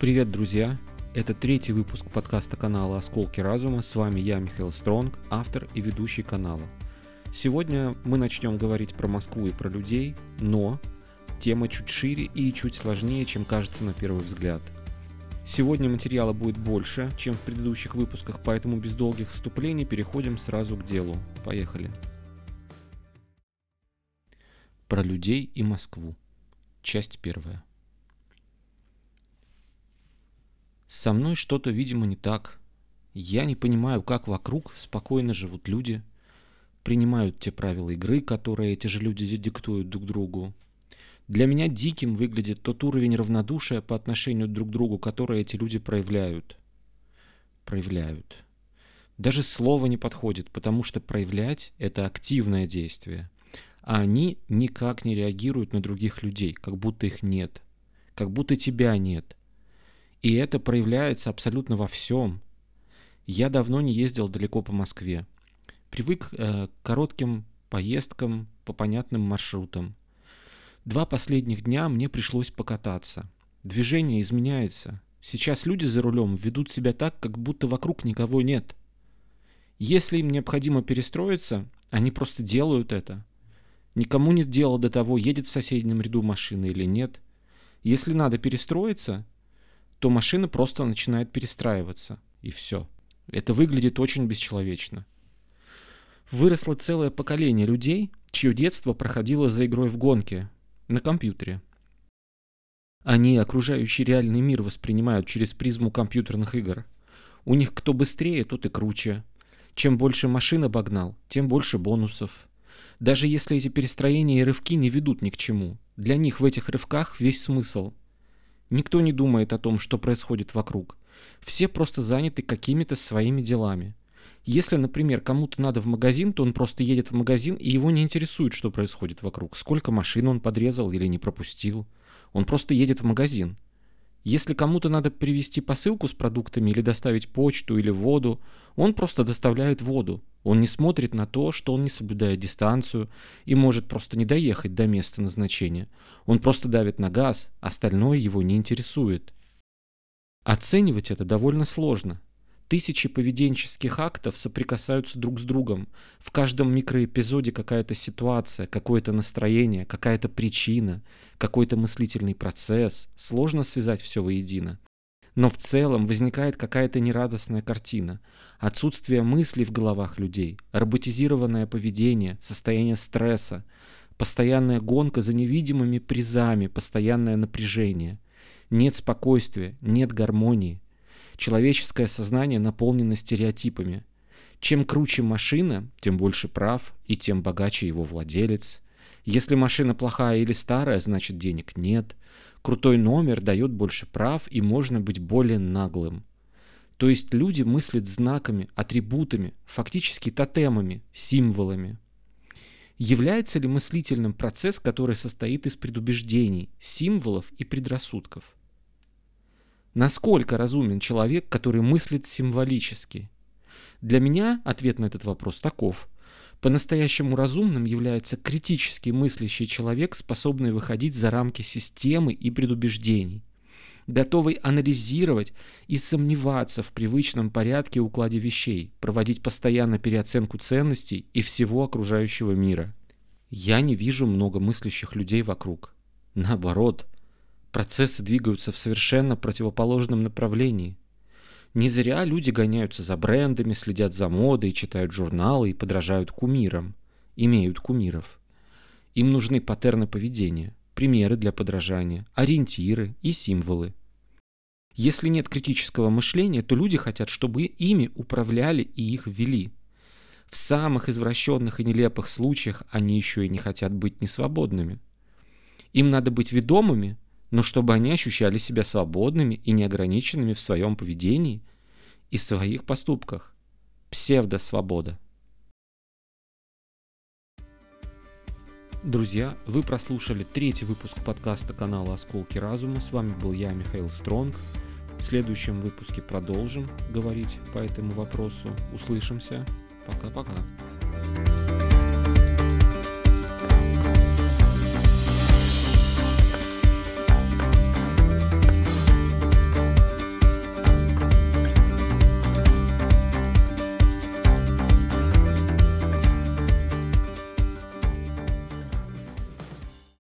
Привет, друзья! Это третий выпуск подкаста канала «Осколки разума». С вами я, Михаил Стронг, автор и ведущий канала. Сегодня мы начнем говорить про Москву и про людей, но тема чуть шире и чуть сложнее, чем кажется на первый взгляд. Сегодня материала будет больше, чем в предыдущих выпусках, поэтому без долгих вступлений переходим сразу к делу. Поехали! Про людей и Москву. Часть первая. Со мной что-то, видимо, не так. Я не понимаю, как вокруг спокойно живут люди, принимают те правила игры, которые эти же люди диктуют друг другу. Для меня диким выглядит тот уровень равнодушия по отношению друг к другу, который эти люди проявляют. Проявляют. Даже слово не подходит, потому что проявлять – это активное действие. А они никак не реагируют на других людей, как будто их нет. Как будто тебя нет – и это проявляется абсолютно во всем. Я давно не ездил далеко по Москве. Привык э, к коротким поездкам по понятным маршрутам. Два последних дня мне пришлось покататься. Движение изменяется. Сейчас люди за рулем ведут себя так, как будто вокруг никого нет. Если им необходимо перестроиться, они просто делают это. Никому нет дела до того, едет в соседнем ряду машины или нет. Если надо перестроиться, то машина просто начинает перестраиваться. И все. Это выглядит очень бесчеловечно. Выросло целое поколение людей, чье детство проходило за игрой в гонки на компьютере. Они окружающий реальный мир воспринимают через призму компьютерных игр. У них кто быстрее, тот и круче. Чем больше машин обогнал, тем больше бонусов. Даже если эти перестроения и рывки не ведут ни к чему, для них в этих рывках весь смысл. Никто не думает о том, что происходит вокруг. Все просто заняты какими-то своими делами. Если, например, кому-то надо в магазин, то он просто едет в магазин, и его не интересует, что происходит вокруг, сколько машин он подрезал или не пропустил. Он просто едет в магазин. Если кому-то надо привезти посылку с продуктами или доставить почту или воду, он просто доставляет воду. Он не смотрит на то, что он не соблюдает дистанцию и может просто не доехать до места назначения. Он просто давит на газ, остальное его не интересует. Оценивать это довольно сложно. Тысячи поведенческих актов соприкасаются друг с другом. В каждом микроэпизоде какая-то ситуация, какое-то настроение, какая-то причина, какой-то мыслительный процесс. Сложно связать все воедино. Но в целом возникает какая-то нерадостная картина. Отсутствие мыслей в головах людей, роботизированное поведение, состояние стресса, постоянная гонка за невидимыми призами, постоянное напряжение. Нет спокойствия, нет гармонии – Человеческое сознание наполнено стереотипами. Чем круче машина, тем больше прав и тем богаче его владелец. Если машина плохая или старая, значит денег нет. Крутой номер дает больше прав и можно быть более наглым. То есть люди мыслят знаками, атрибутами, фактически тотемами, символами. Является ли мыслительным процесс, который состоит из предубеждений, символов и предрассудков? Насколько разумен человек, который мыслит символически? Для меня ответ на этот вопрос таков. По-настоящему разумным является критически мыслящий человек, способный выходить за рамки системы и предубеждений, готовый анализировать и сомневаться в привычном порядке укладе вещей, проводить постоянно переоценку ценностей и всего окружающего мира. Я не вижу много мыслящих людей вокруг. Наоборот – Процессы двигаются в совершенно противоположном направлении. Не зря люди гоняются за брендами, следят за модой, читают журналы и подражают кумирам, имеют кумиров. Им нужны паттерны поведения, примеры для подражания, ориентиры и символы. Если нет критического мышления, то люди хотят, чтобы ими управляли и их вели. В самых извращенных и нелепых случаях они еще и не хотят быть несвободными. Им надо быть ведомыми – но чтобы они ощущали себя свободными и неограниченными в своем поведении и своих поступках. Псевдосвобода. Друзья, вы прослушали третий выпуск подкаста канала «Осколки разума». С вами был я, Михаил Стронг. В следующем выпуске продолжим говорить по этому вопросу. Услышимся. Пока-пока.